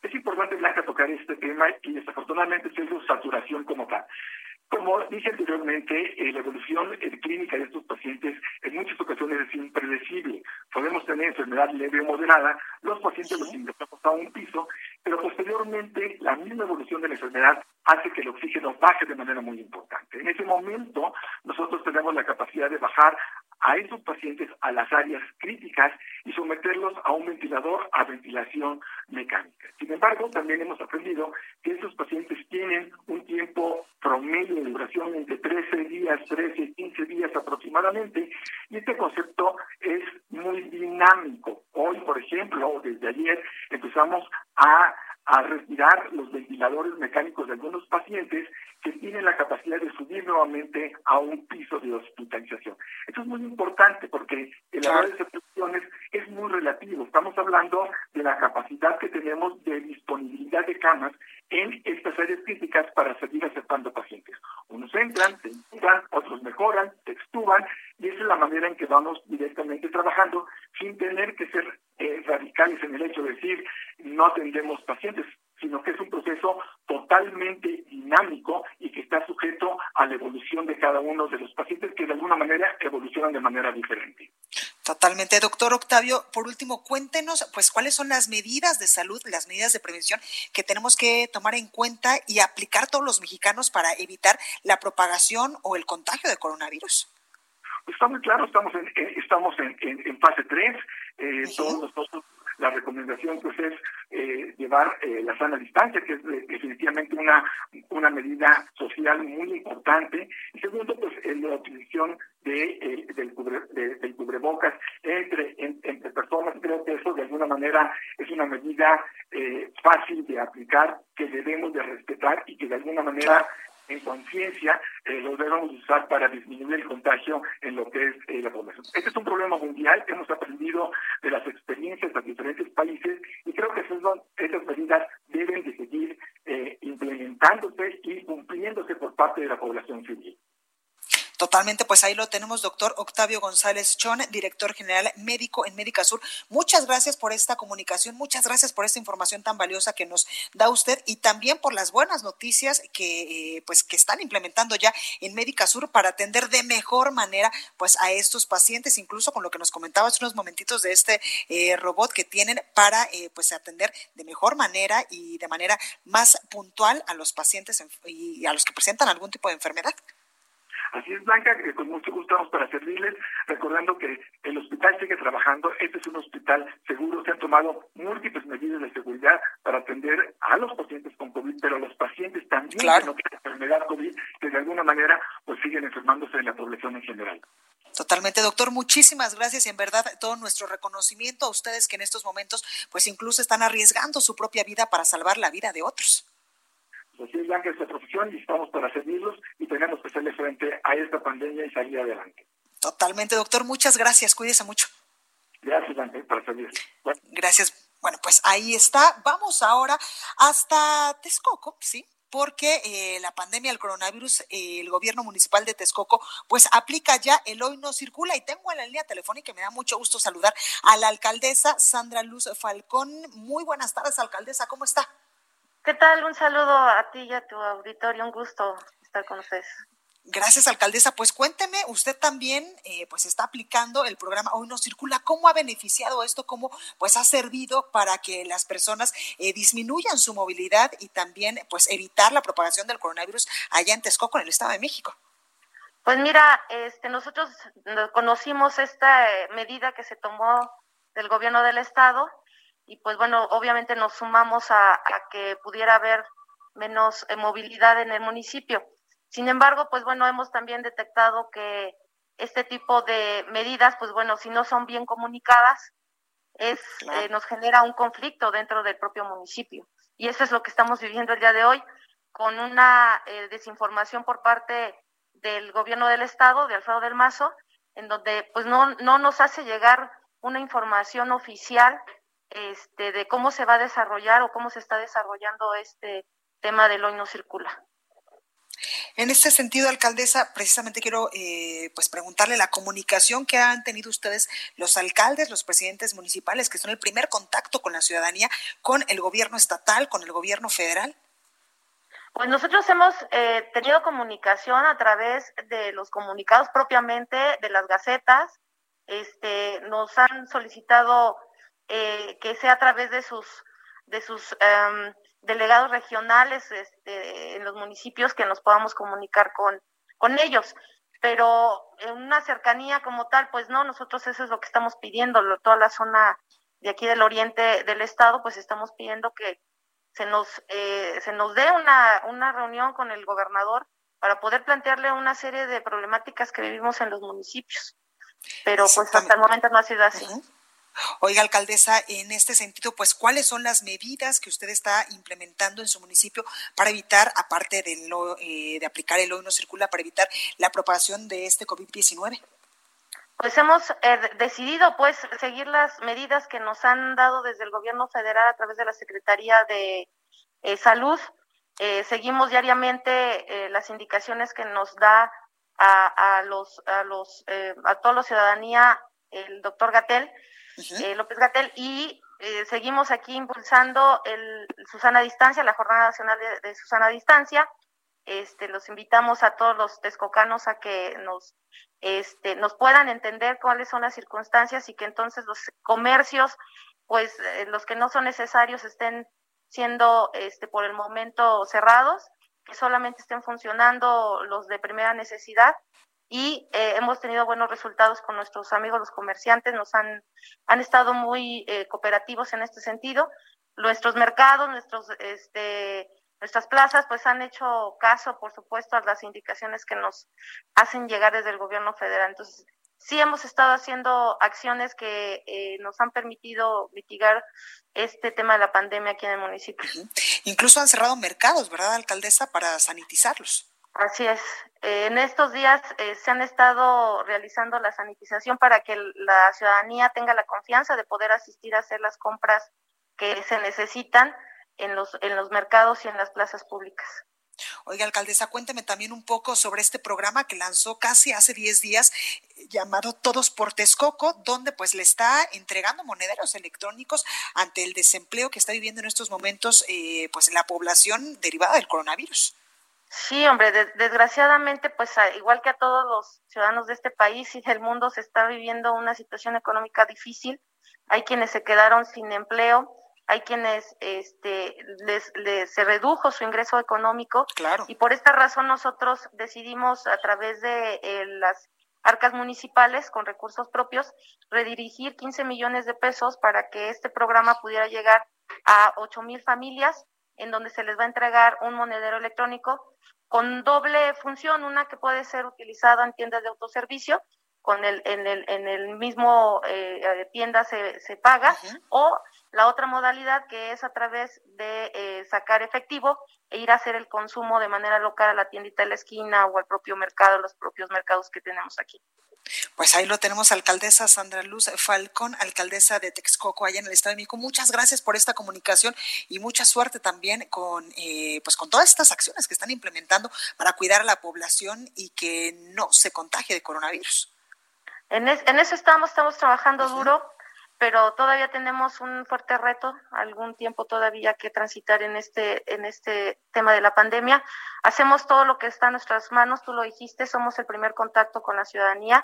Es importante, Blanca, tocar este tema y desafortunadamente hizo saturación como tal. Como dije anteriormente, eh, la evolución eh, clínica de estos pacientes en muchas ocasiones es impredecible. Podemos tener enfermedad leve o moderada, los pacientes los ingresamos a un piso, pero posteriormente la misma evolución de la enfermedad hace que el oxígeno baje de manera muy importante. En ese momento nosotros tenemos la capacidad de bajar a esos pacientes a las áreas críticas y someterlos a un ventilador a ventilación mecánica. Sin embargo, también hemos aprendido que esos pacientes tienen un tiempo promedio de duración entre 13 días, 13, 15 días aproximadamente, y este concepto es muy dinámico. Hoy, por ejemplo, desde ayer empezamos a a retirar los ventiladores mecánicos de algunos pacientes que tienen la capacidad de subir nuevamente a un piso de hospitalización. Esto es muy importante porque el área de excepciones es muy relativo. Estamos hablando de la capacidad que tenemos de disponibilidad de camas en estas áreas críticas para seguir aceptando pacientes. Unos entran, se intuban, otros mejoran, se extuban, y esa es la manera en que vamos directamente trabajando sin tener que ser eh, radicales en el hecho de decir no atendemos pacientes, sino que es un proceso totalmente dinámico y que está sujeto a la evolución de cada uno de los pacientes que de alguna manera evolucionan de manera diferente. Totalmente, doctor Octavio. Por último, cuéntenos, pues, cuáles son las medidas de salud, las medidas de prevención que tenemos que tomar en cuenta y aplicar todos los mexicanos para evitar la propagación o el contagio de coronavirus. Pues está muy claro, estamos en, eh, estamos en, en, fase 3, eh, todos nosotros la recomendación pues es eh, llevar eh, la sana distancia, que es definitivamente una, una medida social muy importante. Y segundo, pues la utilización de, del, del cubrebocas entre, entre personas. Creo que eso es una medida fácil de aplicar, que debemos de respetar y que de alguna manera en conciencia eh, lo debemos usar para disminuir el contagio en lo que es eh, la población. Este es un problema mundial hemos aprendido de las experiencias de diferentes países y creo que esas, esas medidas deben de seguir eh, implementándose y cumpliéndose por parte de la población civil. Totalmente, pues ahí lo tenemos, doctor Octavio González Chon, director general médico en Médica Sur. Muchas gracias por esta comunicación, muchas gracias por esta información tan valiosa que nos da usted y también por las buenas noticias que, eh, pues, que están implementando ya en Médica Sur para atender de mejor manera pues, a estos pacientes, incluso con lo que nos comentaba hace unos momentitos de este eh, robot que tienen para eh, pues, atender de mejor manera y de manera más puntual a los pacientes y a los que presentan algún tipo de enfermedad. Así es, Blanca, que con mucho gusto estamos para servirles, recordando que el hospital sigue trabajando, este es un hospital seguro, se han tomado múltiples medidas de seguridad para atender a los pacientes con COVID, pero a los pacientes también que no tienen enfermedad COVID, que de alguna manera pues siguen enfermándose en la población en general. Totalmente, doctor. Muchísimas gracias y en verdad todo nuestro reconocimiento a ustedes que en estos momentos pues incluso están arriesgando su propia vida para salvar la vida de otros. Así es, Blanca, esta profesión y estamos para servirlos y tenemos que hacerle frente a esta pandemia y salir adelante. Totalmente, doctor. Muchas gracias. Cuídese mucho. Gracias, Blanca, para servirles. Gracias. Bueno, pues ahí está. Vamos ahora hasta Texcoco, ¿sí? porque eh, la pandemia del coronavirus, eh, el gobierno municipal de Texcoco, pues aplica ya el hoy no circula y tengo en la línea telefónica y me da mucho gusto saludar a la alcaldesa Sandra Luz Falcón. Muy buenas tardes, alcaldesa, ¿cómo está? ¿Qué tal? Un saludo a ti y a tu auditorio, un gusto estar con ustedes. Gracias, alcaldesa. Pues cuénteme, usted también eh, pues está aplicando el programa Hoy no circula. ¿Cómo ha beneficiado esto? ¿Cómo pues ha servido para que las personas eh, disminuyan su movilidad y también pues evitar la propagación del coronavirus allá en Texcoco, en el Estado de México? Pues mira, este, nosotros conocimos esta eh, medida que se tomó del gobierno del Estado y pues bueno, obviamente nos sumamos a, a que pudiera haber menos movilidad en el municipio sin embargo, pues bueno, hemos también detectado que este tipo de medidas, pues bueno, si no son bien comunicadas, es eh, nos genera un conflicto dentro del propio municipio. Y eso es lo que estamos viviendo el día de hoy, con una eh, desinformación por parte del gobierno del estado, de Alfredo del Mazo, en donde pues no, no nos hace llegar una información oficial este, de cómo se va a desarrollar o cómo se está desarrollando este tema del hoy no circula. En este sentido, alcaldesa, precisamente quiero eh, pues preguntarle la comunicación que han tenido ustedes los alcaldes, los presidentes municipales, que son el primer contacto con la ciudadanía, con el gobierno estatal, con el gobierno federal. Pues nosotros hemos eh, tenido comunicación a través de los comunicados propiamente de las gacetas. Este, nos han solicitado eh, que sea a través de sus de sus em, delegados regionales este, en los municipios que nos podamos comunicar con, con ellos. Pero en una cercanía como tal, pues no, nosotros eso es lo que estamos pidiendo, toda la zona de aquí del oriente del estado, pues estamos pidiendo que se nos, eh, se nos dé una, una reunión con el gobernador para poder plantearle una serie de problemáticas que vivimos en los municipios. Pero pues hasta el momento no ha sido así. Oiga, alcaldesa, en este sentido, pues, ¿cuáles son las medidas que usted está implementando en su municipio para evitar, aparte de, eh, de aplicar el hoy no circula, para evitar la propagación de este COVID-19? Pues hemos eh, decidido, pues, seguir las medidas que nos han dado desde el gobierno federal a través de la Secretaría de eh, Salud. seguimos diariamente las indicaciones que nos da a, a los, a los, a toda la ciudadanía el doctor Gatel eh, López Gatel, y eh, seguimos aquí impulsando el Susana Distancia, la Jornada Nacional de, Susana Distancia. Este, los invitamos a todos los texcocanos a que nos, este, nos puedan entender cuáles son las circunstancias y que entonces los comercios, pues eh, los que no son necesarios estén siendo este, por el momento cerrados, que solamente estén funcionando los de primera necesidad y eh, hemos tenido buenos resultados con nuestros amigos los comerciantes, nos han, han estado muy eh, cooperativos en este sentido. Nuestros mercados, nuestros, este, nuestras plazas, pues han hecho caso, por supuesto, a las indicaciones que nos hacen llegar desde el gobierno federal. Entonces, sí hemos estado haciendo acciones que eh, nos han permitido mitigar este tema de la pandemia aquí en el municipio. Incluso han cerrado mercados, ¿verdad, alcaldesa, para sanitizarlos? Así es. Eh, en estos días eh, se han estado realizando la sanitización para que la ciudadanía tenga la confianza de poder asistir a hacer las compras que se necesitan en los, en los mercados y en las plazas públicas. Oiga, alcaldesa, cuénteme también un poco sobre este programa que lanzó casi hace 10 días llamado Todos por Texcoco, donde pues le está entregando monederos electrónicos ante el desempleo que está viviendo en estos momentos eh, pues la población derivada del coronavirus. Sí, hombre, desgraciadamente, pues igual que a todos los ciudadanos de este país y del mundo, se está viviendo una situación económica difícil. Hay quienes se quedaron sin empleo, hay quienes este, les, se redujo su ingreso económico. Claro. Y por esta razón nosotros decidimos a través de eh, las arcas municipales con recursos propios redirigir 15 millones de pesos para que este programa pudiera llegar a 8 mil familias en donde se les va a entregar un monedero electrónico con doble función, una que puede ser utilizada en tiendas de autoservicio, con el, en, el, en el mismo eh, tienda se, se paga, o la otra modalidad que es a través de eh, sacar efectivo e ir a hacer el consumo de manera local a la tiendita de la esquina o al propio mercado, los propios mercados que tenemos aquí. Pues ahí lo tenemos, alcaldesa Sandra Luz Falcón, alcaldesa de Texcoco, allá en el Estado de México. Muchas gracias por esta comunicación y mucha suerte también con, eh, pues con todas estas acciones que están implementando para cuidar a la población y que no se contagie de coronavirus. En, en eso estamos, estamos trabajando duro pero todavía tenemos un fuerte reto, algún tiempo todavía que transitar en este, en este tema de la pandemia. Hacemos todo lo que está en nuestras manos, tú lo dijiste, somos el primer contacto con la ciudadanía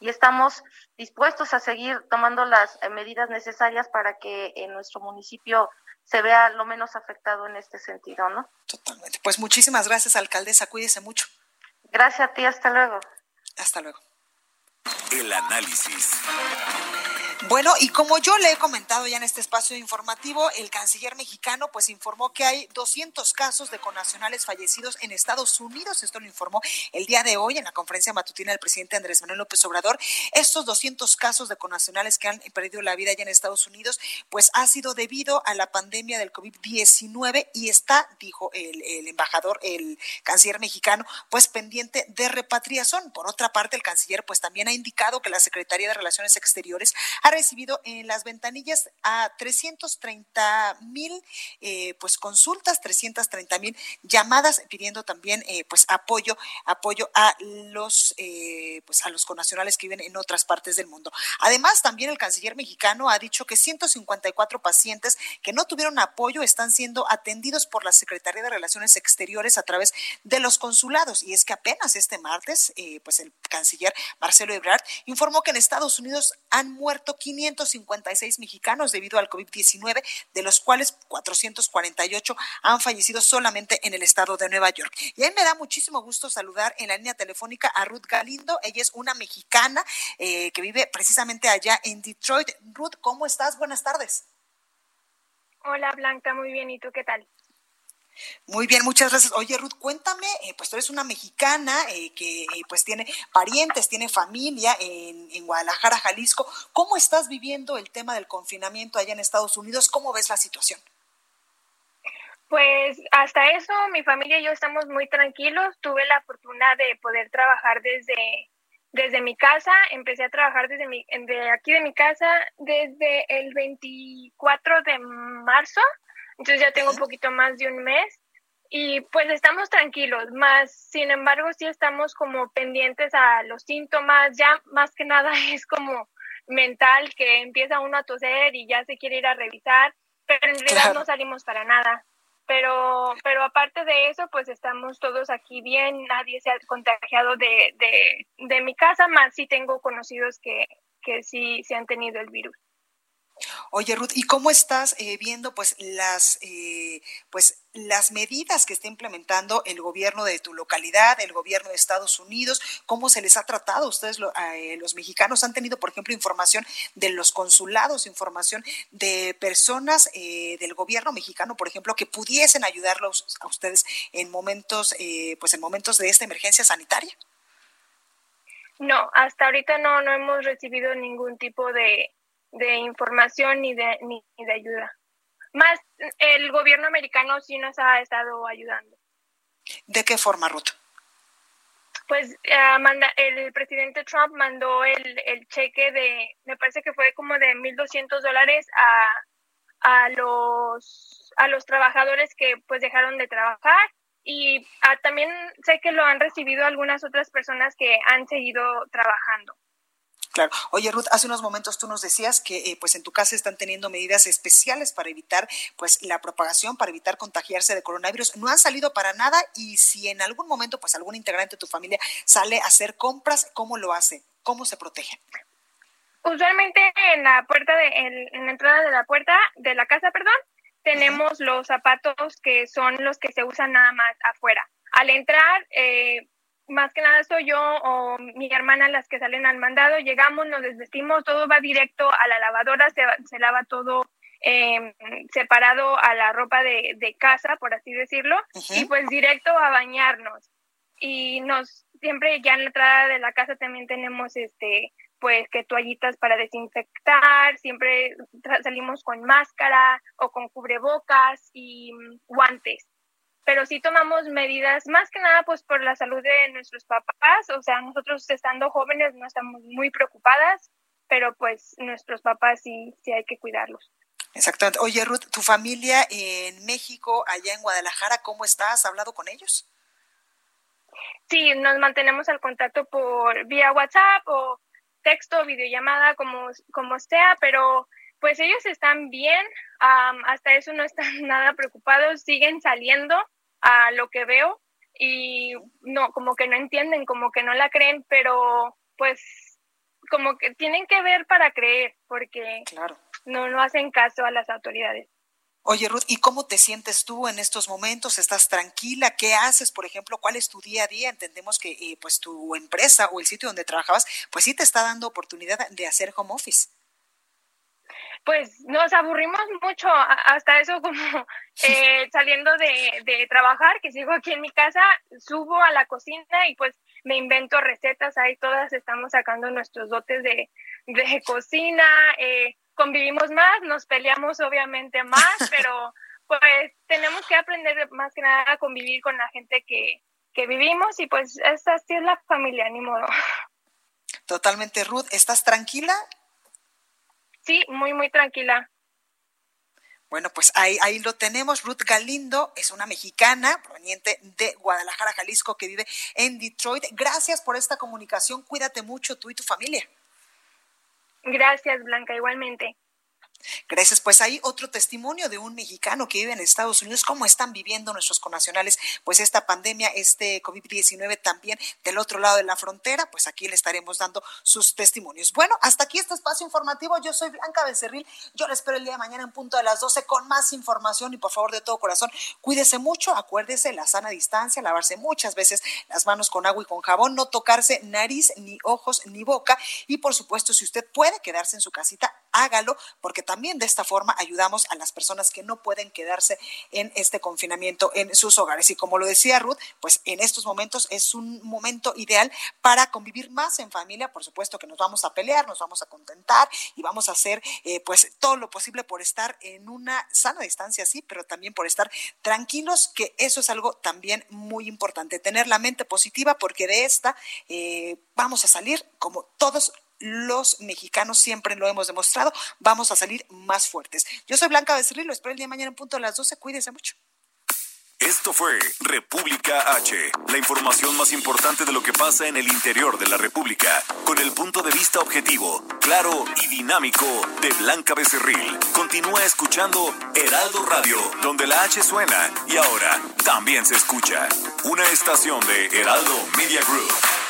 y estamos dispuestos a seguir tomando las eh, medidas necesarias para que en nuestro municipio se vea lo menos afectado en este sentido, ¿no? Totalmente. Pues muchísimas gracias, alcaldesa, cuídese mucho. Gracias a ti, hasta luego. Hasta luego. El análisis. Bueno, y como yo le he comentado ya en este espacio informativo, el canciller mexicano pues informó que hay 200 casos de connacionales fallecidos en Estados Unidos. Esto lo informó el día de hoy en la conferencia matutina del presidente Andrés Manuel López Obrador. Estos 200 casos de connacionales que han perdido la vida ya en Estados Unidos, pues ha sido debido a la pandemia del COVID-19 y está, dijo el, el embajador, el canciller mexicano, pues pendiente de repatriación. Por otra parte, el canciller pues también ha indicado que la Secretaría de Relaciones Exteriores ha recibido en las ventanillas a 330 mil eh, pues consultas, 330 mil llamadas pidiendo también eh, pues apoyo, apoyo a los eh, pues a los connacionales que viven en otras partes del mundo. Además, también el canciller mexicano ha dicho que 154 pacientes que no tuvieron apoyo están siendo atendidos por la Secretaría de Relaciones Exteriores a través de los consulados. Y es que apenas este martes, pues el canciller Marcelo Ebrard informó que en Estados Unidos han muerto 556 mexicanos debido al COVID-19, de los cuales 448 han fallecido solamente en el estado de Nueva York. Y a mí me da muchísimo gusto saludar en la línea telefónica a Ruth Galindo. Ella es una mexicana eh, que vive precisamente allá en Detroit. Ruth, ¿cómo estás? Buenas tardes. Hola Blanca, muy bien. ¿Y tú qué tal? Muy bien, muchas gracias. Oye, Ruth, cuéntame, eh, pues tú eres una mexicana eh, que eh, pues tiene parientes, tiene familia en, Guadalajara, Jalisco. ¿Cómo estás viviendo el tema del confinamiento allá en Estados Unidos? ¿Cómo ves la situación? Pues hasta eso, mi familia y yo estamos muy tranquilos. Tuve la fortuna de poder trabajar desde, desde mi casa. Empecé a trabajar desde mi, de aquí de mi casa desde el 24 de marzo entonces ya tengo un poquito más de un mes y pues estamos tranquilos, más sin embargo sí estamos como pendientes a los síntomas, ya más que nada es como mental que empieza uno a toser y ya se quiere ir a revisar, pero en realidad no salimos para nada. Pero, pero aparte de eso, pues estamos todos aquí bien, nadie se ha contagiado de, de, de mi casa, más sí tengo conocidos que, que sí se han tenido el virus. Oye, Ruth, ¿y cómo estás eh, viendo pues las eh, pues las medidas que está implementando el gobierno de tu localidad, el gobierno de Estados Unidos? ¿Cómo se les ha tratado? Ustedes eh, los mexicanos han tenido, por ejemplo, información de los consulados, información de personas del gobierno mexicano, por ejemplo, que pudiesen ayudarlos a ustedes en momentos pues en momentos de esta emergencia sanitaria. No, hasta ahorita no no hemos recibido ningún tipo de de información ni de, ni de ayuda. Más el gobierno americano sí nos ha estado ayudando. ¿De qué forma, Ruth? Pues uh, manda, el presidente Trump mandó el, el, cheque de, me parece que fue como de 1.200 dólares a, a, los, a los trabajadores que pues dejaron de trabajar y uh, también sé que lo han recibido algunas otras personas que han seguido trabajando. Claro. Oye, Ruth, hace unos momentos tú nos decías que eh, pues en tu casa están teniendo medidas especiales para evitar pues la propagación, para evitar contagiarse de coronavirus. No han salido para nada y si en algún momento pues algún integrante de tu familia sale a hacer compras, ¿cómo lo hace? ¿Cómo se protege? Usualmente en la puerta de en, la entrada de la puerta de la casa, perdón, tenemos los zapatos que son los que se usan nada más afuera. Al entrar eh, más que nada soy yo o mi hermana las que salen al mandado, llegamos, nos desvestimos, todo va directo a la lavadora, se, se lava todo eh, separado a la ropa de, de, casa, por así decirlo, y pues directo a bañarnos. Y nos, siempre ya en la entrada de la casa también tenemos este, pues que toallitas para desinfectar, siempre salimos con máscara o con cubrebocas y guantes pero sí tomamos medidas más que nada pues por la salud de nuestros papás, o sea, nosotros estando jóvenes no estamos muy preocupadas, pero pues nuestros papás sí, sí hay que cuidarlos. Exactamente. Oye, Ruth, ¿tu familia en México, allá en Guadalajara, cómo estás? ¿Has hablado con ellos? Sí, nos mantenemos al contacto por vía WhatsApp o texto, videollamada, como, como sea, pero pues ellos están bien, hasta eso no están nada preocupados, siguen saliendo, a lo que veo y no, como que no entienden, como que no la creen, pero pues como que tienen que ver para creer, porque no, no hacen caso a las autoridades. Oye, Ruth, ¿y cómo te sientes tú en estos momentos? ¿Estás tranquila? ¿Qué haces, por ejemplo? ¿Cuál es tu día a día? Entendemos que eh, pues tu empresa o el sitio donde trabajabas, pues sí te está dando oportunidad de hacer home office pues nos aburrimos mucho, hasta eso como eh, saliendo de, de, trabajar, que sigo aquí en mi casa, subo a la cocina y pues me invento recetas, ahí todas estamos sacando nuestros dotes de, de cocina, eh, convivimos más, nos peleamos obviamente más, pero pues tenemos que aprender más que nada a convivir con la gente que, que vivimos y pues esta sí es la familia, ni modo. Totalmente, Ruth. ¿Estás tranquila? Sí, muy, muy tranquila. Bueno, pues ahí, ahí lo tenemos. Ruth Galindo es una mexicana proveniente de Guadalajara, Jalisco, que vive en Detroit. Gracias por esta comunicación. Cuídate mucho tú y tu familia. Gracias, Blanca, igualmente. Gracias. Pues hay otro testimonio de un mexicano que vive en Estados Unidos, cómo están viviendo nuestros conacionales, pues esta pandemia, este COVID-19 también del otro lado de la frontera, pues aquí le estaremos dando sus testimonios. Bueno, hasta aquí este espacio informativo. Yo soy Blanca Becerril. Yo le espero el día de mañana en punto de las 12 con más información y por favor de todo corazón, cuídese mucho, acuérdese la sana distancia, lavarse muchas veces las manos con agua y con jabón, no tocarse nariz, ni ojos, ni boca y por supuesto, si usted puede quedarse en su casita, hágalo porque también de esta forma ayudamos a las personas que no pueden quedarse en este confinamiento en sus hogares. Y como lo decía Ruth, pues en estos momentos es un momento ideal para convivir más en familia. Por supuesto que nos vamos a pelear, nos vamos a contentar y vamos a hacer eh, pues todo lo posible por estar en una sana distancia, sí, pero también por estar tranquilos, que eso es algo también muy importante, tener la mente positiva porque de esta eh, vamos a salir como todos los mexicanos siempre lo hemos demostrado, vamos a salir más fuertes. Yo soy Blanca Becerril, lo espero el día de mañana en punto a las 12, cuídense mucho. Esto fue República H, la información más importante de lo que pasa en el interior de la República, con el punto de vista objetivo, claro y dinámico de Blanca Becerril. Continúa escuchando Heraldo Radio, donde la H suena y ahora también se escucha. Una estación de Heraldo Media Group.